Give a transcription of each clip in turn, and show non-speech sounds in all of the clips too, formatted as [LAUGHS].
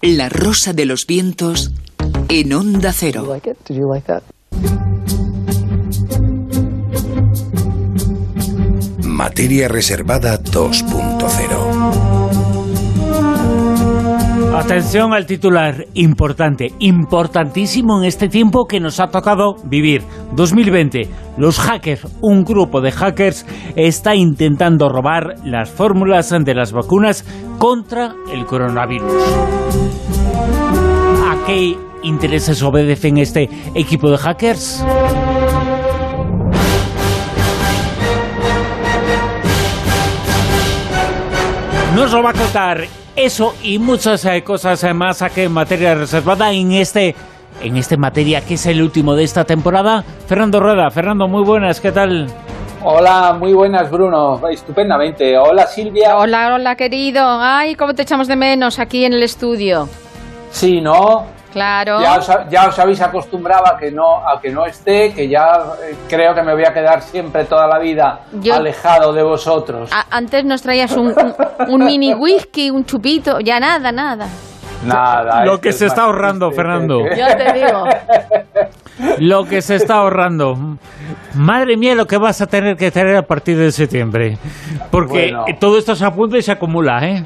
La rosa de los vientos en onda cero. Materia reservada 2.0. Atención al titular, importante, importantísimo en este tiempo que nos ha tocado vivir. 2020, los hackers, un grupo de hackers, está intentando robar las fórmulas de las vacunas contra el coronavirus. ¿A qué intereses obedecen este equipo de hackers? Nos lo va a contar eso y muchas eh, cosas eh, más aquí en materia reservada en este en este materia que es el último de esta temporada. Fernando Rueda, Fernando, muy buenas, ¿qué tal? Hola, muy buenas, Bruno. Estupendamente. Hola, Silvia. Hola, hola, querido. Ay, cómo te echamos de menos aquí en el estudio. Sí, ¿no? Claro. Ya os, ya os habéis acostumbrado a que no a que no esté, que ya eh, creo que me voy a quedar siempre toda la vida Yo- alejado de vosotros. A- antes nos traías un, un- un mini whisky, un chupito, ya nada, nada. Nada. Lo que es se está ahorrando, triste Fernando. [LAUGHS] que- Ya te digo. Lo que se está ahorrando. Madre mía, lo que vas a tener que tener a partir de septiembre. Porque Bueno. todo esto se apunta y se acumula, ¿eh?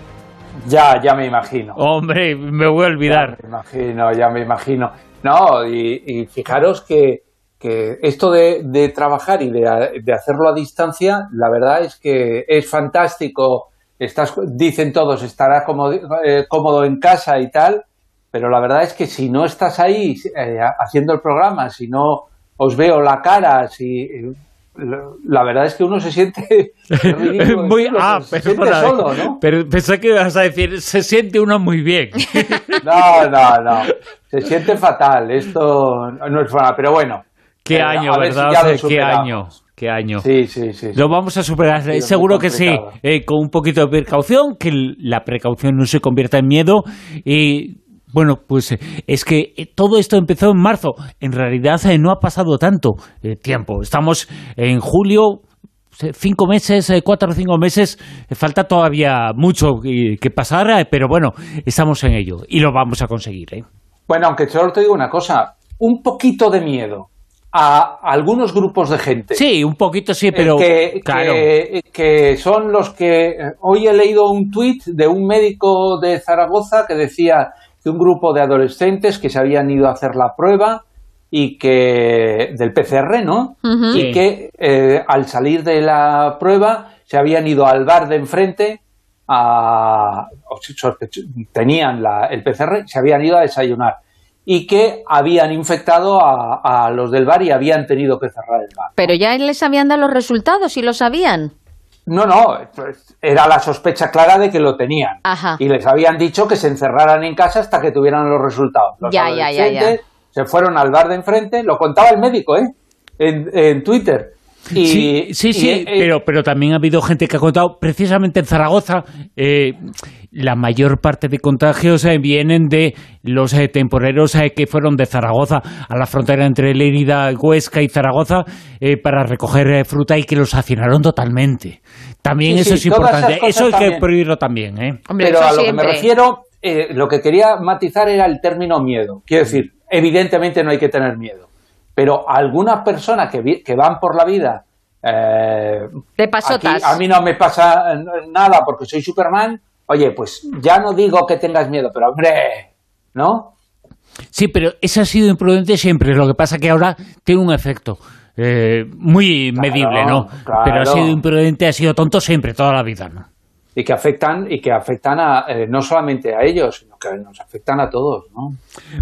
Ya, ya me imagino. Hombre, me voy a olvidar. Ya me imagino, ya me imagino. No, y, y fijaros que, que esto de, de trabajar y de, de hacerlo a distancia, la verdad es que es fantástico. Estás, dicen todos, estará cómodo, eh, cómodo en casa y tal, pero la verdad es que si no estás ahí eh, haciendo el programa, si no os veo la cara, si eh, la verdad es que uno se siente [LAUGHS] ridículo [LAUGHS] Muy, ah, pero se siente solo, ¿no? pero pensé que ibas a decir, se siente uno muy bien. [LAUGHS] No, no, no. Se siente fatal. Esto no es fatal. Pero bueno. Qué eh, año, si ¿verdad? lo Qué año, qué año. Sí, sí, sí. sí. Lo vamos a superar, Ha sido seguro que sí, eh, con un poquito de precaución, que la precaución no se convierta en miedo. Y bueno, pues eh, es que eh, todo esto empezó en marzo. En realidad eh, no ha pasado tanto tiempo. Estamos en julio, cinco meses, cuatro o cinco meses. Falta todavía mucho que pasar, pero bueno, estamos en ello y lo vamos a conseguir. ¿eh? Bueno, aunque solo te digo una cosa. Un poquito de miedo a algunos grupos de gente. Sí, un poquito sí, pero que, claro. que- que son los que hoy he leído un tuit de un médico de Zaragoza que decía que un grupo de adolescentes que se habían ido a hacer la prueba y que del PCR, ¿no? Y que eh, al salir de la prueba se habían ido al bar de enfrente a, tenían la- el PCR, se habían ido a desayunar y que habían infectado a, a los del bar y habían tenido que cerrar el bar. Pero ya les habían dado los resultados y lo sabían. No, no, era la sospecha clara de que lo tenían. Ajá. Y les habían dicho que se encerraran en casa hasta que tuvieran los resultados. Los Ya, ya, ya, adolescentes se fueron al bar de enfrente, lo contaba el médico, ¿eh? En, en Twitter. Y- sí, sí, y, sí, pero, pero también ha habido gente que ha contado, precisamente en Zaragoza, eh, la mayor parte de contagios eh, vienen de los eh, temporeros eh, que fueron de Zaragoza a la frontera entre Lérida, Huesca y Zaragoza eh, para recoger eh, fruta y que los hacinaron totalmente. También Sí, eso sí, es importante. Eso hay que prohibirlo también. ¿eh? Hombre, pero a lo que me refiero, eh, lo que quería matizar era el término miedo. Quiero decir, evidentemente no hay que tener miedo. Pero algunas personas que, vi- que van por la vida. eh, De pasotas. aquí a mí no me pasa nada porque soy Superman. Oye, pues ya no digo que tengas miedo, pero hombre, ¿no? Sí, pero eso ha sido imprudente siempre. Lo que pasa que ahora tiene un efecto eh, muy Claro, medible, ¿no? claro. Pero ha sido imprudente, ha sido tonto siempre, toda la vida, ¿no? Y que afectan, y que afectan a, eh, no solamente a ellos, sino que nos afectan a todos, ¿no?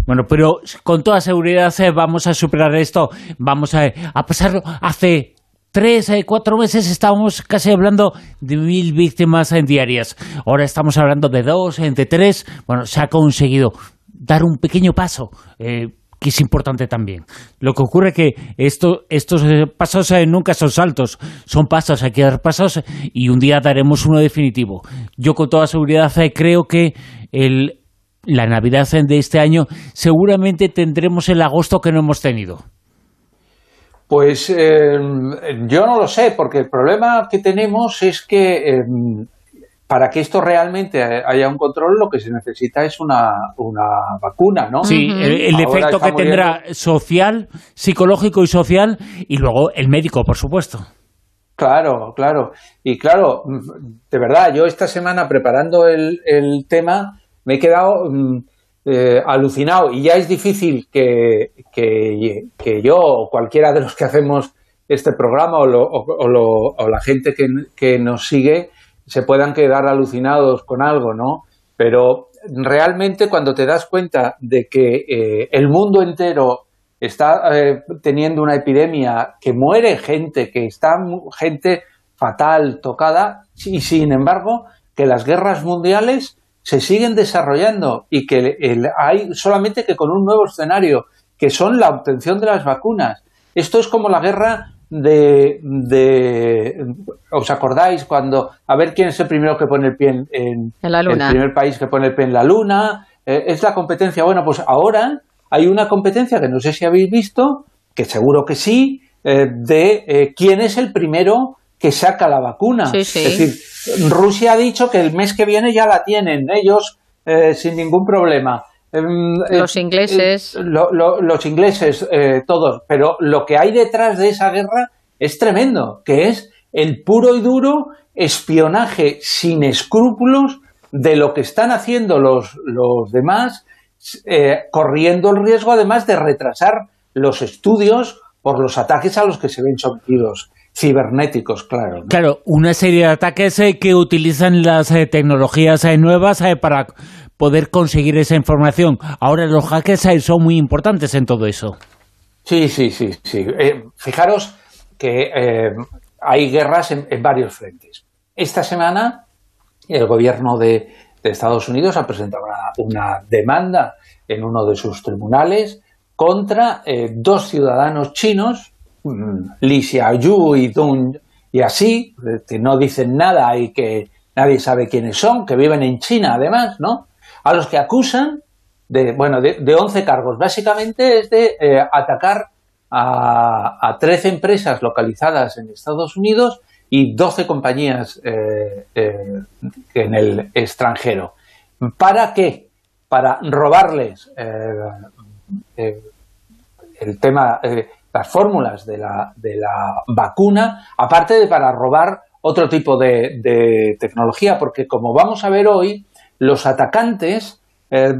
Bueno, pero con toda seguridad eh, vamos a superar esto, vamos a, a pasarlo. Hace tres, eh, cuatro meses estábamos casi hablando de mil víctimas en diarias. Ahora estamos hablando de dos, entre tres. Bueno, se ha conseguido dar un pequeño paso. eh, que es importante también. Lo que ocurre que esto, estos eh, pasos eh, nunca son saltos, son pasos, hay que dar pasos y un día daremos uno definitivo. Yo con toda seguridad eh, creo que la Navidad de este año seguramente tendremos el agosto que no hemos tenido. Pues eh, yo no lo sé, porque el problema que tenemos es que eh, para que esto realmente haya un control, lo que se necesita es una, una vacuna, ¿no? Sí, el, efecto que tendrá social, psicológico y social, y luego el médico, por supuesto. Claro, claro. Y claro, de verdad, yo esta semana preparando el, el tema me he quedado mm, eh, alucinado y ya es difícil que, que, que, yo o cualquiera de los que hacemos este programa o, o, o la gente que, que, nos sigue se puedan quedar alucinados con algo, ¿no? Pero realmente cuando te das cuenta de que eh, el mundo entero está eh, teniendo una epidemia, que muere gente, que está gente fatal, tocada, y sin embargo que las guerras mundiales se siguen desarrollando y que hay solamente que con un nuevo escenario, que son la obtención de las vacunas. Esto es como la guerra de, ¿Os acordáis cuando... A ver quién es el primero que pone el pie en... la luna. El primer país que pone el pie en la luna. Eh, es la competencia. Bueno, pues ahora hay una competencia que no sé si habéis visto, que seguro que sí, eh, de eh, quién es el primero que saca la vacuna. Es decir, Rusia ha dicho que el mes que viene ya la tienen, ellos eh, sin ningún problema. Em, los ingleses. los ingleses, todos. Pero lo que hay detrás de esa guerra es tremendo, que es el puro y duro espionaje sin escrúpulos de lo que están haciendo los, los demás, corriendo el riesgo además de retrasar los estudios por los ataques a los que se ven sometidos cibernéticos, claro. Claro, una serie de ataques eh, que utilizan las eh, tecnologías eh, nuevas para poder conseguir esa información. Ahora los hackers son muy importantes en todo eso. Sí, sí, sí, sí. fijaros que hay guerras en, varios frentes. Esta semana el gobierno de, Estados Unidos ha presentado una, demanda en uno de sus tribunales contra dos ciudadanos chinos Mm, Li Xiaoyu y Dun y así, que no dicen nada y que nadie sabe quiénes son, que viven en China además, ¿no? A los que acusan de, bueno, de, de 11 cargos. Básicamente es de eh, atacar a, a 13 empresas localizadas en Estados Unidos y 12 compañías eh, eh, en el extranjero. ¿Para qué? Para robarles el tema las fórmulas de la, de la vacuna, aparte de para robar otro tipo de, tecnología, porque como vamos a ver hoy, los atacantes, eh,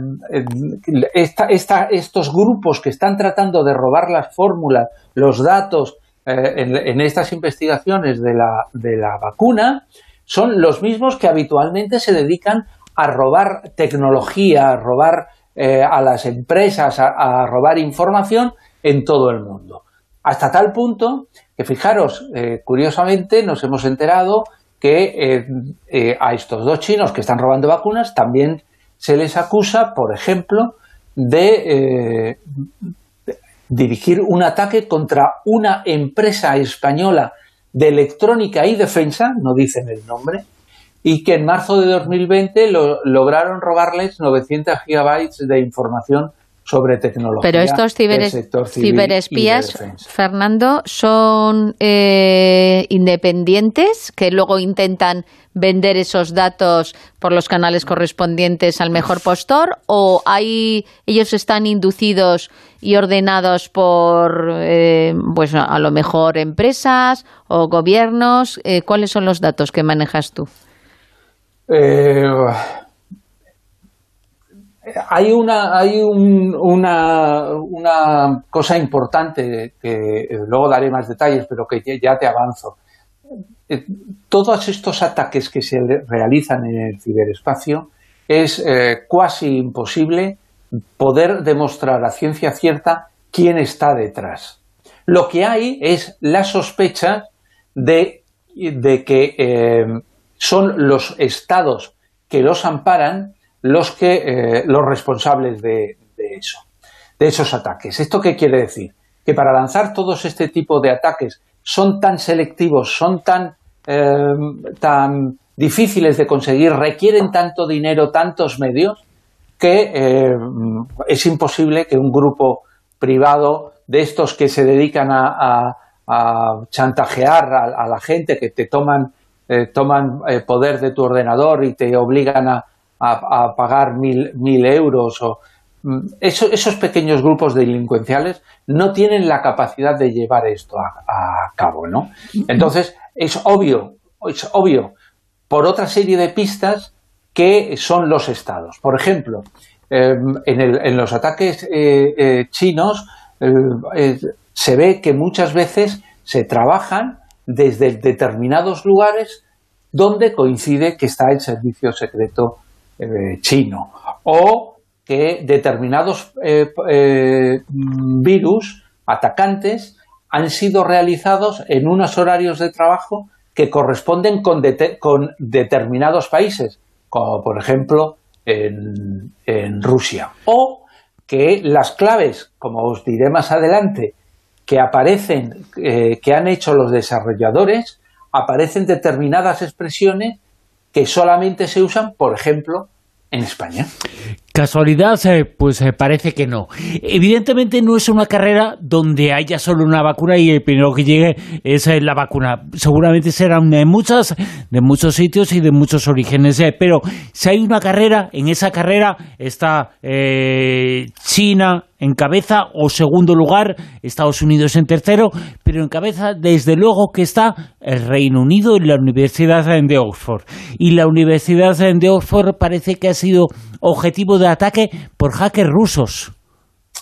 estos grupos que están tratando de robar las fórmulas, los datos eh, en, estas investigaciones de la, de la vacuna, son los mismos que habitualmente se dedican a robar tecnología, a robar eh, a las empresas, a robar información en todo el mundo. Hasta tal punto que, fijaros, eh, curiosamente nos hemos enterado que eh, eh, a estos dos chinos que están robando vacunas también se les acusa, por ejemplo, de dirigir un ataque contra una empresa española de electrónica y defensa, no dicen el nombre, y que en marzo de 2020 lograron robarles 900 gigabytes de información sobre tecnología. Pero estos ciberespías, Fernando, son eh, independientes que luego intentan vender esos datos por los canales correspondientes al mejor postor o hay ellos están inducidos y ordenados por eh, pues a lo mejor empresas o gobiernos. Eh, cuáles son los datos que manejas tú hay una, hay una, cosa importante que luego daré más detalles, pero que ya te avanzo. Eh, todos estos ataques que se realizan en el ciberespacio es eh, casi imposible poder demostrar a ciencia cierta quién está detrás. Lo que hay es la sospecha de, que eh, son los estados que los amparan los, que, eh, los responsables de, eso, de esos ataques. ¿Esto qué quiere decir? Que para lanzar todos este tipo de ataques son tan selectivos, son tan, eh, tan difíciles de conseguir, requieren tanto dinero, tantos medios, que eh, es imposible que un grupo privado de estos que se dedican a, chantajear a, la gente, que te toman toman poder de tu ordenador y te obligan a, pagar mil, mil euros o mm, esos pequeños grupos delincuenciales no tienen la capacidad de llevar esto a, cabo, ¿no? Entonces, es obvio, es obvio, por otra serie de pistas que son los estados. Por ejemplo, em, en, los ataques eh, eh, chinos eh, se ve que muchas veces se trabajan desde determinados lugares donde coincide que está el servicio secreto chino o que determinados virus atacantes han sido realizados en unos horarios de trabajo que corresponden con, con determinados países, como por ejemplo en, Rusia. O que las claves, como os diré más adelante, que aparecen, eh, que han hecho los desarrolladores, aparecen determinadas expresiones que solamente se usan, por ejemplo, en España. ¿Casualidad? Eh, pues eh, parece que no. Evidentemente no es una carrera donde haya solo una vacuna y el primero que llegue es eh, la vacuna. Seguramente serán de muchas, de muchos sitios y de muchos orígenes. pero si hay una carrera, en esa carrera está China, en cabeza o segundo lugar, Estados Unidos en tercero, pero en cabeza desde luego que está el Reino Unido y la Universidad de Oxford. Y la Universidad de Oxford parece que ha sido objetivo de ataque por hackers rusos.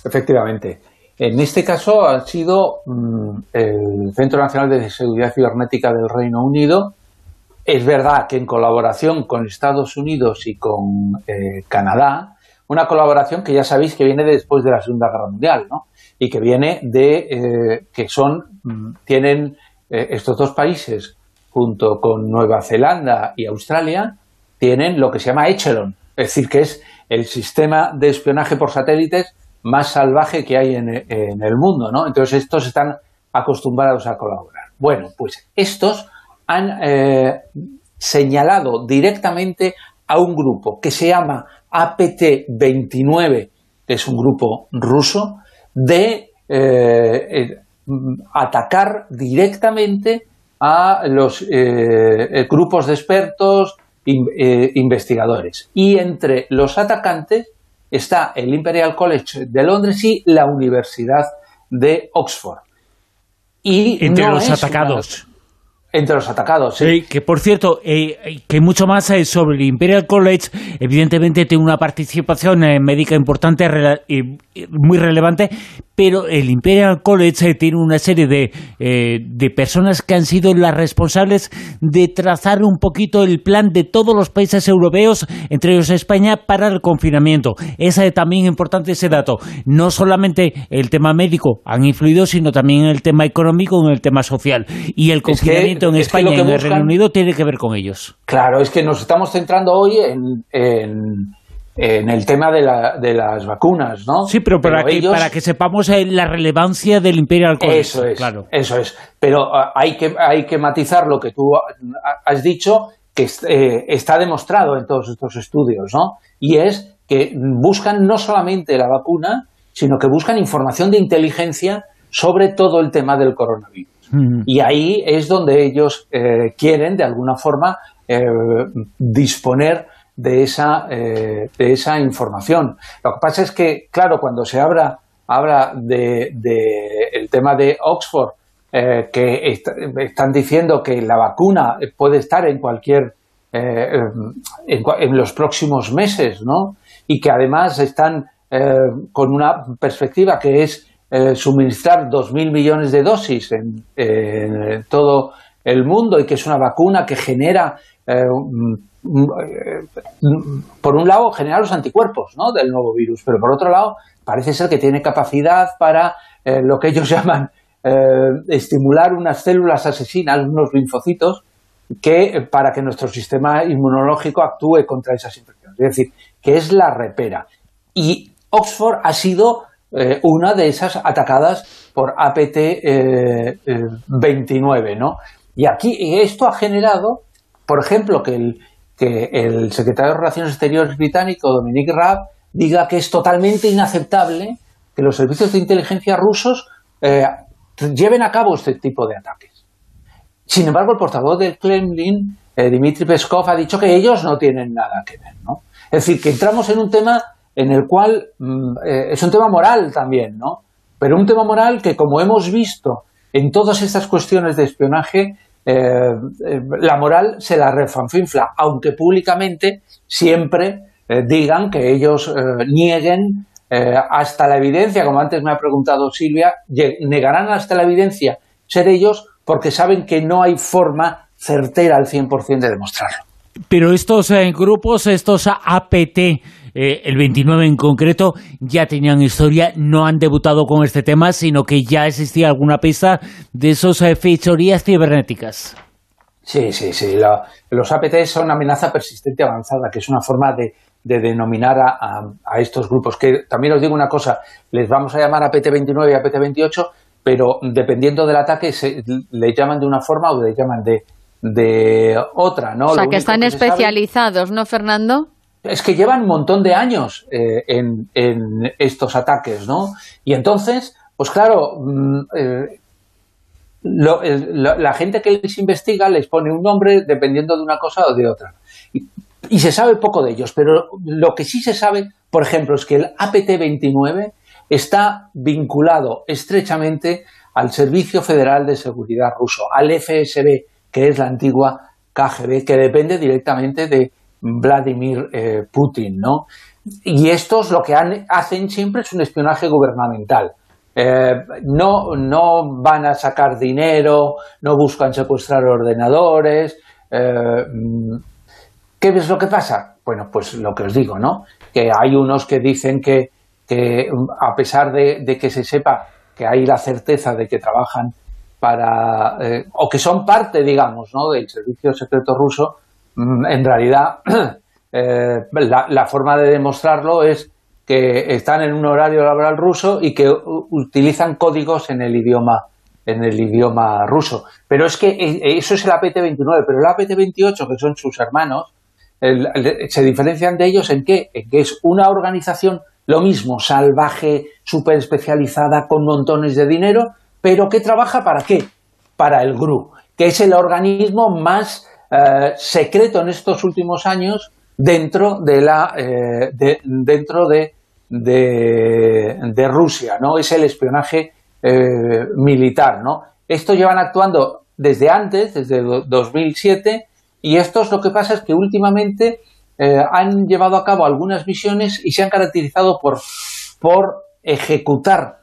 Efectivamente. En este caso ha sido mm, el Centro Nacional de Seguridad Cibernética del Reino Unido. Es verdad que en colaboración con Estados Unidos y con eh, Canadá, una colaboración que ya sabéis que viene después de la Segunda Guerra Mundial, ¿no? Y que viene de eh, que son, mm, tienen eh, estos dos países, junto con Nueva Zelanda y Australia, tienen lo que se llama Echelon, es decir, que es el sistema de espionaje por satélites más salvaje que hay en, el mundo, ¿no? Entonces estos están acostumbrados a colaborar. Bueno, pues estos han eh, señalado directamente a un grupo que se llama APT-29, que es un grupo ruso, de eh, eh, atacar directamente a los eh, grupos de expertos, investigadores. Y entre los atacantes está el Imperial College de Londres y la Universidad de Oxford. Y entre los atacados. Entre los atacados, sí. que por cierto, eh, que mucho más eh, sobre el Imperial College, evidentemente tiene una participación eh, médica importante muy relevante, pero el Imperial College tiene una serie de, eh, de, personas que han sido las responsables de trazar un poquito el plan de todos los países europeos, entre ellos España, para el confinamiento. Es también importante ese dato. No solamente el tema médico han influido, sino también el tema económico en el tema social. Y el confinamiento en España y en el Reino Unido tiene que ver con ellos. Claro, es que nos estamos centrando hoy en en el tema de, la, de, las vacunas, ¿no? Sí, pero para, que, para que sepamos eh, la relevancia del Imperial College. Eso es, claro. eso es. Pero ah, hay, que, hay que matizar lo que tú has dicho, que eh, está demostrado en todos estos estudios, ¿no? Y es que buscan no solamente la vacuna, sino que buscan información de inteligencia sobre todo el tema del coronavirus. Y ahí es donde ellos eh, quieren, de alguna forma, disponer de esa, eh, de esa información. Lo que pasa es que, claro, cuando se habla, habla de, el tema de Oxford, eh, que están diciendo que la vacuna puede estar en cualquier eh, en, los próximos meses, ¿no? Y que además están con una perspectiva que es suministrar 2.000 millones de dosis en, en, todo el mundo y que es una vacuna que genera por un lado, generar los anticuerpos ¿no? del nuevo virus, pero por otro lado, parece ser que tiene capacidad para eh, lo que ellos [LAUGHS] llaman eh, estimular unas células asesinas, unos linfocitos, que para que nuestro sistema inmunológico actúe contra esas infecciones. Es decir, que es la repera. Y Oxford ha sido eh, una de esas atacadas por APT-29, ¿no? Y aquí esto ha generado, por ejemplo, que el, que el secretario de Relaciones Exteriores británico, Dominic Raab, diga que es totalmente inaceptable que los servicios de inteligencia rusos eh, lleven a cabo este tipo de ataques. Sin embargo, el portavoz del Kremlin, eh, Dmitry Peskov, ha dicho que ellos no tienen nada que ver, ¿no? Es decir, que entramos en un tema en el cual mm, eh, es un tema moral también, ¿no? Pero un tema moral que, como hemos visto en todas estas cuestiones de espionaje, eh, la moral se la refanfinfla, aunque públicamente siempre digan que ellos nieguen hasta la evidencia, como antes me ha preguntado Silvia, negarán hasta la evidencia ser ellos porque saben que no hay forma certera al 100% de demostrarlo. Pero estos eh, grupos, estos APT, eh, el 29 en concreto, ya tenían historia, no han debutado con este tema, sino que ya existía alguna pista de esas eh, fechorías cibernéticas. Sí, sí, sí. los APT son una amenaza persistente avanzada, que es una forma de, denominar a, a, estos grupos. Que también os digo una cosa, les vamos a llamar APT-29 y APT-28 pero dependiendo del ataque se, le llaman de una forma o le llaman de, de otra, ¿no? O sea, que están especializados, ¿no, Fernando? Es que llevan un montón de años eh, en, estos ataques, ¿no? Y entonces, pues claro, mm, eh, la gente que les investiga les pone un nombre dependiendo de una cosa o de otra. Y, y se sabe poco de ellos, pero lo que sí se sabe, por ejemplo, es que el APT-29 está vinculado estrechamente al Servicio Federal de Seguridad ruso, al FSB, que es la antigua KGB, que depende directamente de Vladimir eh, Putin, ¿no? Y estos lo que hacen siempre es un espionaje gubernamental. Eh, no, no van a sacar dinero, no buscan secuestrar ordenadores. Eh, ¿Qué es lo que pasa? Bueno, pues lo que os digo, ¿no? Que hay unos que dicen que que a pesar de, que se sepa que hay la certeza de que trabajan para, o que son parte, digamos, ¿no? del servicio secreto ruso, mm, en realidad [CLEARS THROAT] eh, la, forma de demostrarlo es que están en un horario laboral ruso y que utilizan códigos en el idioma en el idioma ruso. Pero es que eso es el APT-29, pero el APT-28, que son sus hermanos, se diferencian de ellos en qué? En que es una organización lo mismo, salvaje, súper especializada, con montones de dinero, pero que trabaja para qué? Para el GRU, que es el organismo más eh, secreto en estos últimos años dentro de la eh, dentro de, de, Rusia, ¿no? Es el espionaje eh, militar, ¿no? Esto llevan actuando desde antes, desde 2007, y esto es lo que pasa es que últimamente han llevado a cabo algunas misiones y se han caracterizado por, por ejecutar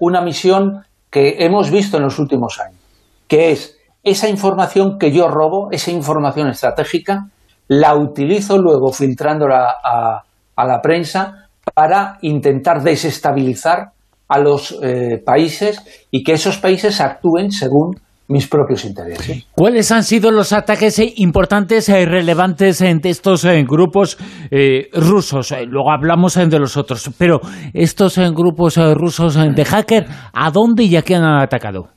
una misión que hemos visto en los últimos años, que es esa información que yo robo, esa información estratégica, la utilizo luego filtrándola a, la prensa para intentar desestabilizar a los eh, países y que esos países actúen según mis propios intereses. ¿Cuáles han sido los ataques importantes y relevantes en estos grupos eh, rusos? Eh, luego hablamos de los otros, pero estos grupos eh, rusos de hacker, ¿a dónde y a quién han atacado?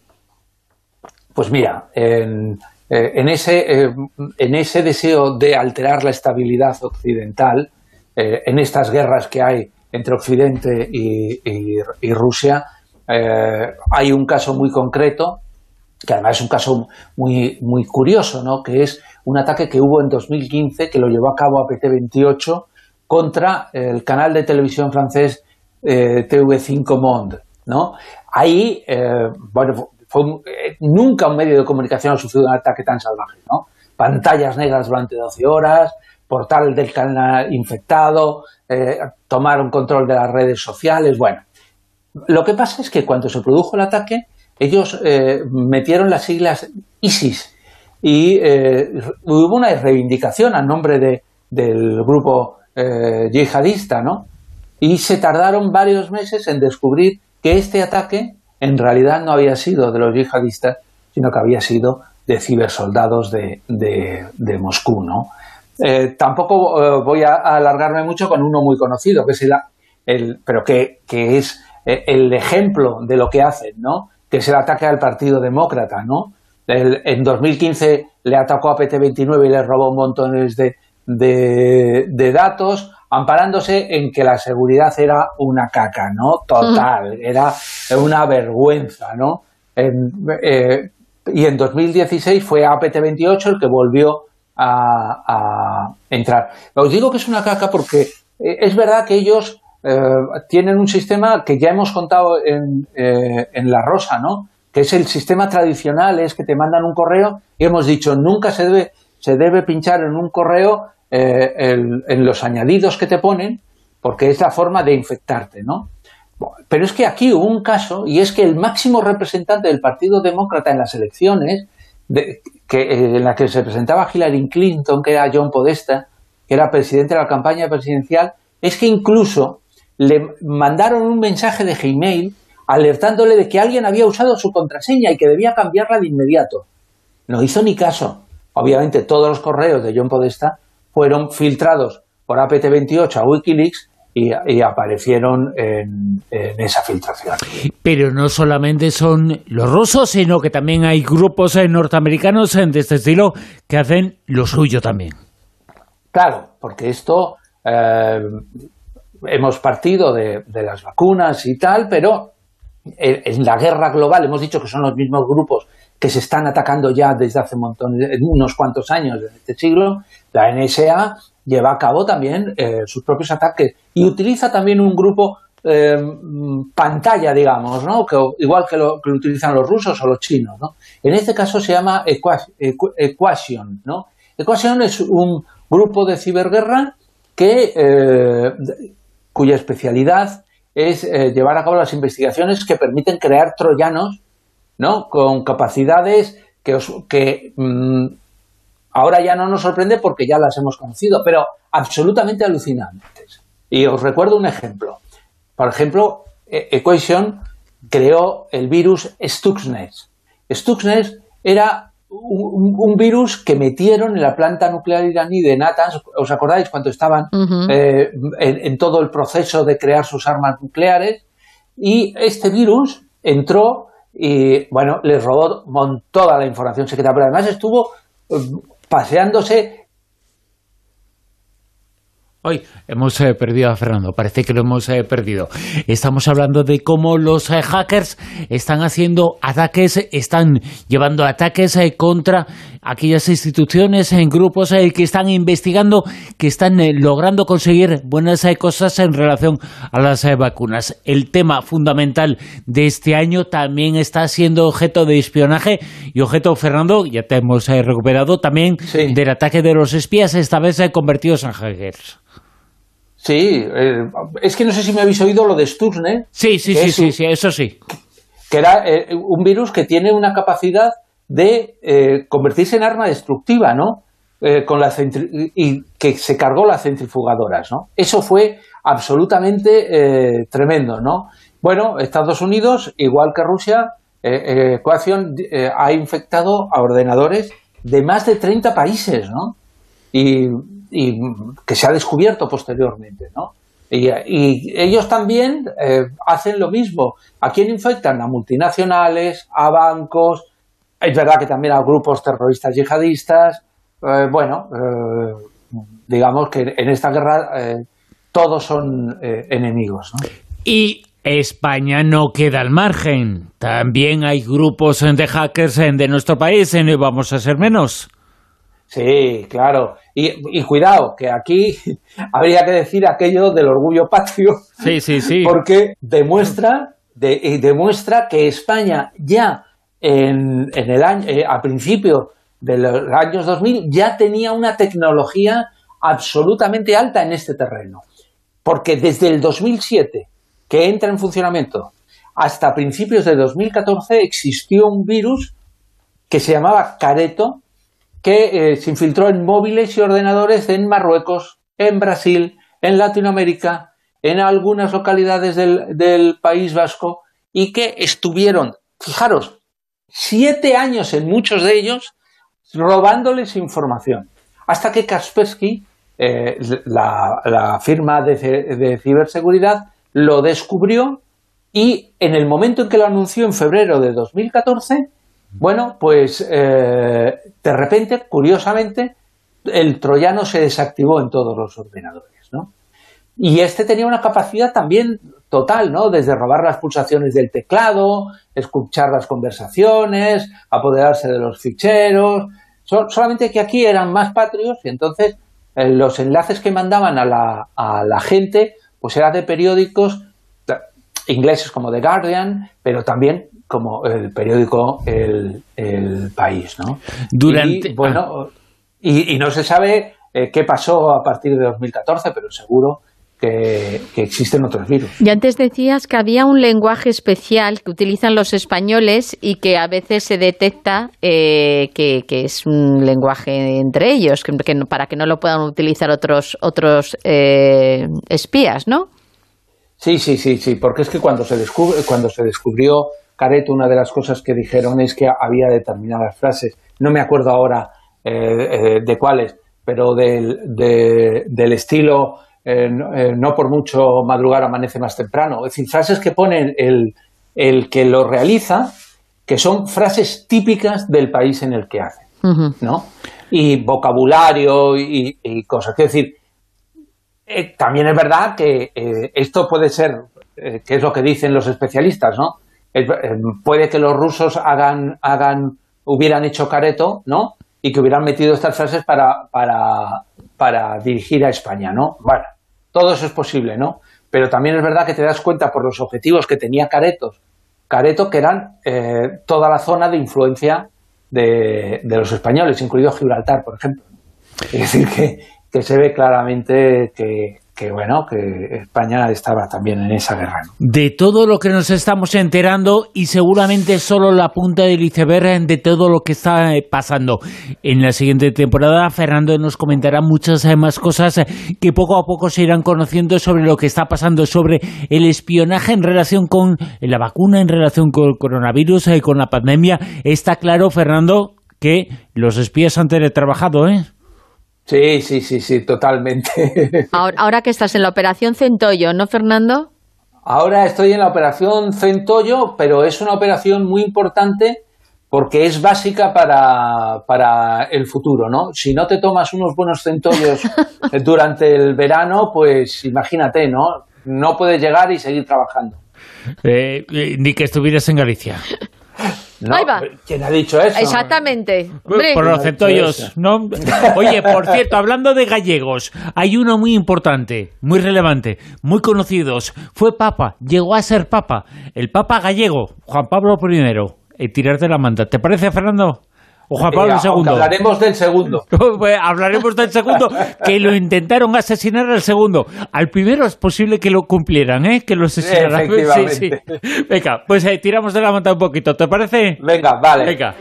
Pues mira, en, ese, en ese deseo de alterar la estabilidad occidental, en estas guerras que hay entre Occidente y Rusia, hay un caso muy concreto que además es un caso muy, curioso, ¿no? que es un ataque que hubo en 2015 que lo llevó a cabo APT28 contra el canal de televisión francés eh, TV5 Monde. ¿no? Ahí, eh, bueno, eh, nunca un medio de comunicación ha sufrido un ataque tan salvaje. ¿no? Pantallas negras durante 12 horas, portal del canal infectado, tomar un control de las redes sociales, bueno. Lo que pasa es que cuando se produjo el ataque, ellos eh, metieron las siglas ISIS y eh, hubo una reivindicación a nombre de, del grupo eh, yihadista, ¿no? Y se tardaron varios meses en descubrir que este ataque en realidad no había sido de los yihadistas, sino que había sido de cibersoldados de, de, Moscú, ¿no? tampoco voy a alargarme mucho con uno muy conocido, que es el, el pero que, que es el ejemplo de lo que hacen, ¿no? que es el ataque al Partido Demócrata, ¿no? en 2015 le atacó a PT29 y le robó montones de, de, datos, amparándose en que la seguridad era una caca, ¿no? Total, era una vergüenza, ¿no? Eh, y en 2016 fue APT28 el que volvió a, entrar. Os digo que es una caca porque eh, es verdad que ellos eh, tienen un sistema que ya hemos contado en, eh, en La Rosa, ¿no? que es el sistema tradicional, es que te mandan un correo y hemos dicho nunca se debe, se debe pinchar en un correo en los añadidos que te ponen porque es la forma de infectarte, ¿no? Pero es que aquí hubo un caso, y es que el máximo representante del Partido Demócrata en las elecciones, que, en la que se presentaba Hillary Clinton, que era John Podesta, que era presidente de la campaña presidencial, es que incluso le mandaron un mensaje de Gmail alertándole de que alguien había usado su contraseña y que debía cambiarla de inmediato. No hizo ni caso. Obviamente todos los correos de John Podesta fueron filtrados por APT28 a Wikileaks y, aparecieron en, esa filtración. Pero no solamente son los rusos, sino que también hay grupos eh, norteamericanos eh, de este estilo que hacen lo suyo también. Claro, porque esto eh, hemos partido de, las vacunas y tal, pero en, la guerra global hemos dicho que son los mismos grupos que se están atacando ya desde hace un montón, unos cuantos años de este siglo. La NSA lleva a cabo también eh, sus propios ataques y utiliza también un grupo eh, pantalla, digamos, ¿no? Igual que lo, que utilizan los rusos o los chinos. ¿no? En este caso se llama Equation. Equation es un grupo de ciberguerra que, eh, cuya especialidad es llevar a cabo las investigaciones que permiten crear troyanos ¿no? con capacidades que, que mm, Ahora ya no nos sorprende porque ya las hemos conocido, pero absolutamente alucinantes. Y os recuerdo un ejemplo. Por ejemplo, e-, Equation creó el virus Stuxnet. Stuxnet era un, virus que metieron en la planta nuclear iraní de Natanz, ¿os acordáis cuando estaban eh, en, todo el proceso de crear sus armas nucleares? Y este virus entró y, bueno, les robó toda la información secreta, pero además estuvo eh, paseándose Hoy hemos eh, perdido a Fernando, parece que lo hemos eh, perdido. Estamos hablando de cómo los eh, hackers están haciendo ataques, están llevando ataques contra aquellas instituciones, en grupos que están investigando, que están logrando conseguir buenas cosas en relación a las vacunas. El tema fundamental de este año también está siendo objeto de espionaje y objeto, Fernando, ya te hemos recuperado también del ataque de los espías, esta vez convertidos en hackers. Sí, eh, es que no sé si me habéis oído lo de Stuxnet. Sí, sí, sí, sí, eso sí. Que era eh, un virus que tiene una capacidad de eh, convertirse en arma destructiva, ¿no? con la y que se cargó las centrifugadoras, ¿no? Eso fue absolutamente tremendo, ¿no? Bueno, Estados Unidos, igual que Rusia, Ecuación ha infectado a ordenadores de más de 30 países, ¿no? Y y que se ha descubierto posteriormente, ¿no? Y, ellos también eh, hacen lo mismo. ¿A quién infectan? A multinacionales, a bancos, es verdad que también a grupos terroristas yihadistas. Eh, bueno, eh, digamos que en esta guerra todos son enemigos. ¿no? Y España no queda al margen. También hay grupos de hackers de nuestro país, y vamos a ser menos. Sí, claro. Y, cuidado, que aquí [LAUGHS] habría que decir aquello del orgullo patrio. Sí, sí, sí. Porque demuestra, demuestra que España ya en, el año, eh, a principio de los años 2000 ya tenía una tecnología absolutamente alta en este terreno. Porque desde el 2007, que entra en funcionamiento, hasta principios de 2014 existió un virus que se llamaba Careto, que eh, se infiltró en móviles y ordenadores en Marruecos, en Brasil, en Latinoamérica, en algunas localidades del, País Vasco y que estuvieron, fijaros, siete años en muchos de ellos robándoles información. Hasta que Kaspersky, eh, la, firma de, de, ciberseguridad, lo descubrió y en el momento en que lo anunció en febrero de 2014, bueno, pues eh, de repente, curiosamente, el troyano se desactivó en todos los ordenadores, ¿no? Y este tenía una capacidad también total, ¿no? Desde robar las pulsaciones del teclado, escuchar las conversaciones, apoderarse de los ficheros. solamente que aquí eran más patrios y entonces eh, los enlaces que mandaban a la, a la gente pues eran de periódicos ingleses como The Guardian, pero también como el periódico El, País, ¿no? Durante... Y, bueno, y, no se sabe eh, qué pasó a partir de 2014, pero seguro que, existen otros virus. Y antes decías que había un lenguaje especial que utilizan los españoles y que a veces se detecta eh, que, es un lenguaje entre ellos, que, para que no lo puedan utilizar otros, otros eh, espías, ¿no? Sí, sí, sí, sí, porque es que cuando se, descubre, cuando se descubrió Careto, una de las cosas que dijeron es que había determinadas frases, no me acuerdo ahora eh, de cuáles, pero del, del estilo eh, eh, no, por mucho madrugar amanece más temprano. Es decir, frases que pone el, el que lo realiza, que son frases típicas del país en el que hace, ¿no? Y vocabulario y, cosas. Es decir, eh, también es verdad que esto puede ser, que es lo que dicen los especialistas, ¿no? Puede que los rusos hagan, hagan, hubieran hecho careto, ¿no? Y que hubieran metido estas frases para, para, para dirigir a España, ¿no? Bueno, todo eso es posible, ¿no? Pero también es verdad que te das cuenta por los objetivos que tenía Caretos, Careto, que eran eh, toda la zona de influencia de, de, los españoles, incluido Gibraltar, por ejemplo. Es decir, que, que se ve claramente que, que bueno, que España estaba también en esa guerra. De todo lo que nos estamos enterando y seguramente solo la punta del iceberg de todo lo que está eh, pasando. En la siguiente temporada Fernando nos comentará muchas eh, más cosas eh, que poco a poco se irán conociendo sobre lo que está pasando, sobre el espionaje en relación con la vacuna, en relación con el coronavirus, y con la pandemia. Está claro, Fernando, que los espías han teletrabajado, ¿eh? Sí, sí, sí, sí, totalmente. [LAUGHS] Ahora, que estás en la operación Centollo, ¿no, Fernando? Ahora estoy en la operación Centollo, pero es una operación muy importante porque es básica para, para el futuro, ¿no? Si no te tomas unos buenos centollos [LAUGHS] durante el verano, pues imagínate, ¿no? No puedes llegar y seguir trabajando. Eh, eh, ni que estuvieras en Galicia. [LAUGHS] ¿Quién ha dicho eso? Exactamente. Por los centollos, ¿no? [LAUGHS] Oye, por cierto, hablando de gallegos, hay uno muy importante, muy relevante, muy conocidos. Fue papa, llegó a ser papa. El papa gallego, Juan Pablo I. Y tirar de la manta. ¿Te parece, Fernando? O Juan Pablo II. Hablaremos del segundo. [LAUGHS] Pues hablaremos del segundo, que lo intentaron asesinar al segundo. Al primero es posible que lo cumplieran, ¿eh? Que lo asesinaran. [LAUGHS] Sí, sí. Venga, pues eh, tiramos de la manta un poquito, ¿te parece? Venga, vale. Venga.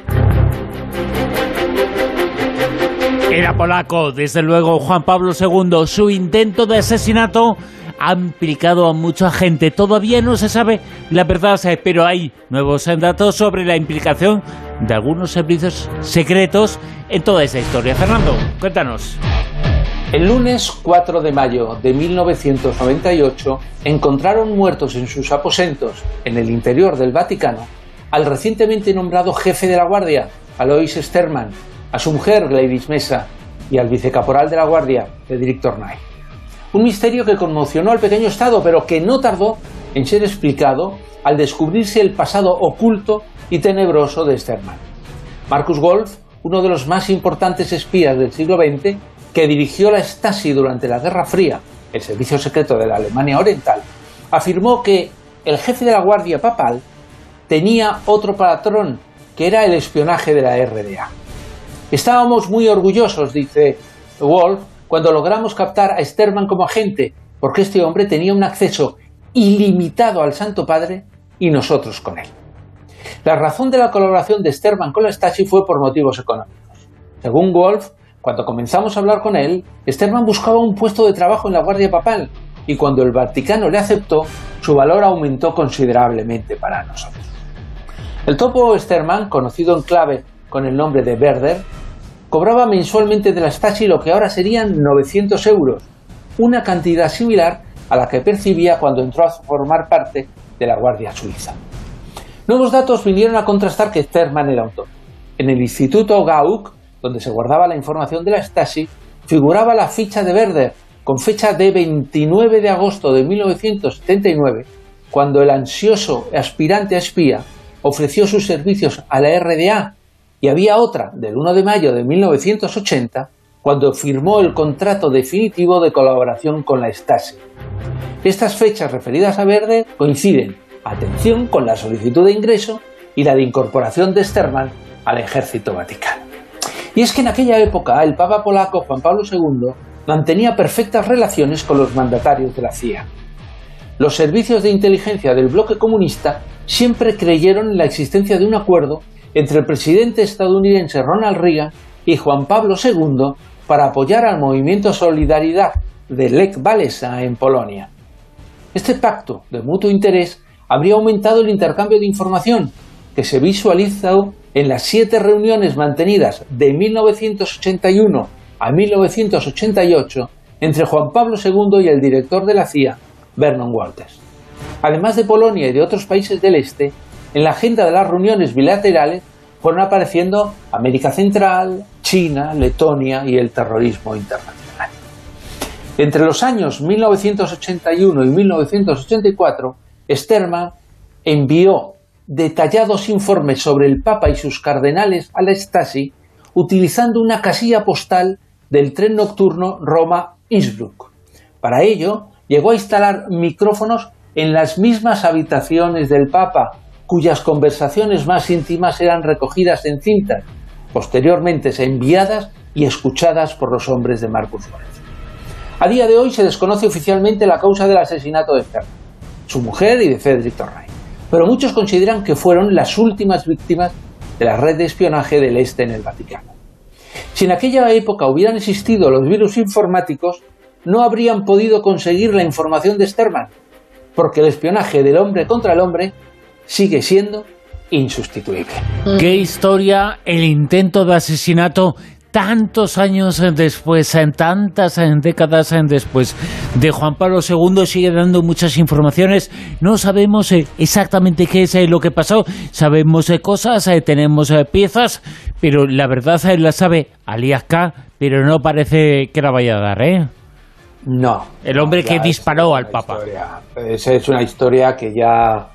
Era polaco, desde luego, Juan Pablo II. Su intento de asesinato ha implicado a mucha gente. Todavía no se sabe la verdad, pero hay nuevos datos sobre la implicación de algunos servicios secretos en toda esta historia. Fernando, cuéntanos. El lunes 4 de mayo de 1998 encontraron muertos en sus aposentos en el interior del Vaticano al recientemente nombrado jefe de la Guardia, Alois Sterman, a su mujer Gladys Mesa y al vicecaporal de la Guardia, Frederick Tornay. Un misterio que conmocionó al pequeño Estado, pero que no tardó en ser explicado al descubrirse el pasado oculto y tenebroso de Sterman. Marcus Wolf, uno de los más importantes espías del siglo XX, que dirigió la Stasi durante la Guerra Fría, el servicio secreto de la Alemania Oriental, afirmó que el jefe de la Guardia Papal tenía otro patrón, que era el espionaje de la RDA. Estábamos muy orgullosos, dice Wolf, cuando logramos captar a Sterman como agente, porque este hombre tenía un acceso ilimitado al Santo Padre y nosotros con él. La razón de la colaboración de Sterman con la Stasi fue por motivos económicos. Según Wolf, cuando comenzamos a hablar con él, Sterman buscaba un puesto de trabajo en la Guardia Papal y cuando el Vaticano le aceptó, su valor aumentó considerablemente para nosotros. El topo Sterman, conocido en clave con el nombre de Werder, cobraba mensualmente de la Stasi lo que ahora serían 900 euros, una cantidad similar a la que percibía cuando entró a formar parte de la Guardia Suiza. Nuevos datos vinieron a contrastar que Sterman era autor. En el Instituto Gauck, donde se guardaba la información de la Stasi, figuraba la ficha de Werder con fecha de 29 de agosto de 1979, cuando el ansioso aspirante a espía ofreció sus servicios a la RDA y había otra del 1 de mayo de 1980, cuando firmó el contrato definitivo de colaboración con la Stasi. Estas fechas referidas a Verde coinciden, atención, con la solicitud de ingreso y la de incorporación de Sterman al ejército vaticano. Y es que en aquella época el Papa polaco Juan Pablo II mantenía perfectas relaciones con los mandatarios de la CIA. Los servicios de inteligencia del bloque comunista siempre creyeron en la existencia de un acuerdo entre el presidente estadounidense Ronald Reagan y Juan Pablo II para apoyar al movimiento Solidaridad de Lech Walesa en Polonia. Este pacto de mutuo interés habría aumentado el intercambio de información, que se visualizó en las siete reuniones mantenidas de 1981 a 1988 entre Juan Pablo II y el director de la CIA, Vernon Walters. Además de Polonia y de otros países del este, en la agenda de las reuniones bilaterales fueron apareciendo América Central, China, Letonia y el terrorismo internacional. Entre los años 1981 y 1984, Sterman envió detallados informes sobre el Papa y sus cardenales a la Stasi utilizando una casilla postal del tren nocturno Roma-Innsbruck. Para ello, llegó a instalar micrófonos en las mismas habitaciones del Papa, cuyas conversaciones más íntimas eran recogidas en cintas, posteriormente enviadas y escuchadas por los hombres de Marcus Suárez. A día de hoy se desconoce oficialmente la causa del asesinato de Stern, su mujer y de Frederick Torray, pero muchos consideran que fueron las últimas víctimas de la red de espionaje del Este en el Vaticano. Si en aquella época hubieran existido los virus informáticos, no habrían podido conseguir la información de Sterman, porque el espionaje del hombre contra el hombre sigue siendo insustituible. ¿Qué historia el intento de asesinato tantos años después, en tantas décadas después de Juan Pablo II, sigue dando muchas informaciones. No sabemos eh, exactamente qué es eh, lo que pasó, sabemos eh, cosas, tenemos piezas, pero la verdad la sabe Alias K, pero no parece que la vaya a dar, ¿eh? No. El hombre que disparó al Papa. Esa es una historia que ya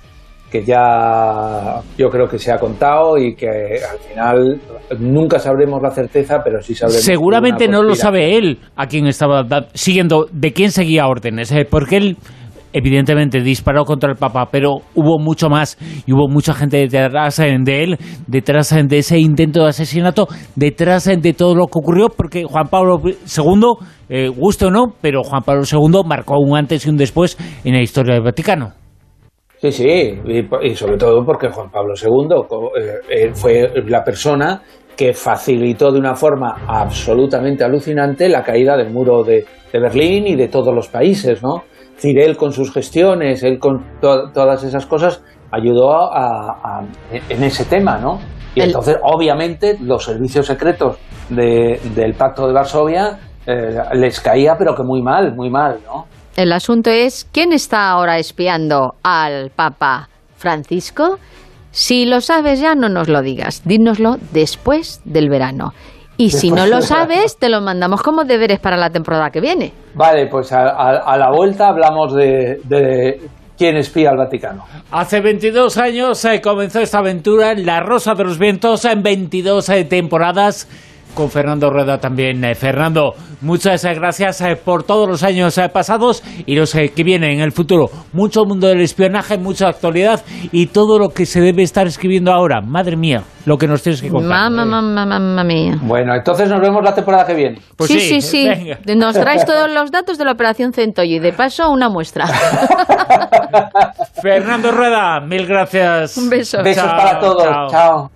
que ya yo creo que se ha contado y que al final nunca sabremos la certeza, pero sí sabremos. Seguramente no lo sabe él a quién estaba siguiendo, de quién seguía órdenes, ¿eh? porque él evidentemente disparó contra el Papa, pero hubo mucho más y hubo mucha gente detrás de él, detrás de ese intento de asesinato, detrás de todo lo que ocurrió, porque Juan Pablo II, eh, guste o no, pero Juan Pablo II marcó un antes y un después en la historia del Vaticano. Sí, sí, y, sobre todo porque Juan Pablo II eh, fue la persona que facilitó de una forma absolutamente alucinante la caída del muro de, Berlín y de todos los países, ¿no? Decir, él con sus gestiones, él con todas esas cosas, ayudó en ese tema, ¿no? Y entonces, obviamente, los servicios secretos del Pacto de Varsovia eh, les caía, pero que muy mal, muy mal, ¿no? El asunto es, ¿quién está ahora espiando al Papa Francisco? Si lo sabes ya, no nos lo digas. Dínoslo después del verano. Y si no lo sabes, te lo mandamos como deberes para la temporada que viene. Vale, pues a, la vuelta hablamos de, quién espía al Vaticano. Hace 22 años se comenzó esta aventura en La Rosa de los Vientos en 22 eh, temporadas con Fernando Rueda también. Eh, Fernando, muchas eh, gracias eh, por todos los años pasados y los que vienen en el futuro. Mucho mundo del espionaje, mucha actualidad y todo lo que se debe estar escribiendo ahora. Madre mía, lo que nos tienes que contar. Mamá, mamá, mamá mía. Bueno, entonces nos vemos la temporada que viene. Pues sí, sí, sí. Nos traes todos los datos de la operación Centollo y de paso una muestra. [LAUGHS] Fernando Rueda, mil gracias. Un beso. Besos para todos. Chao.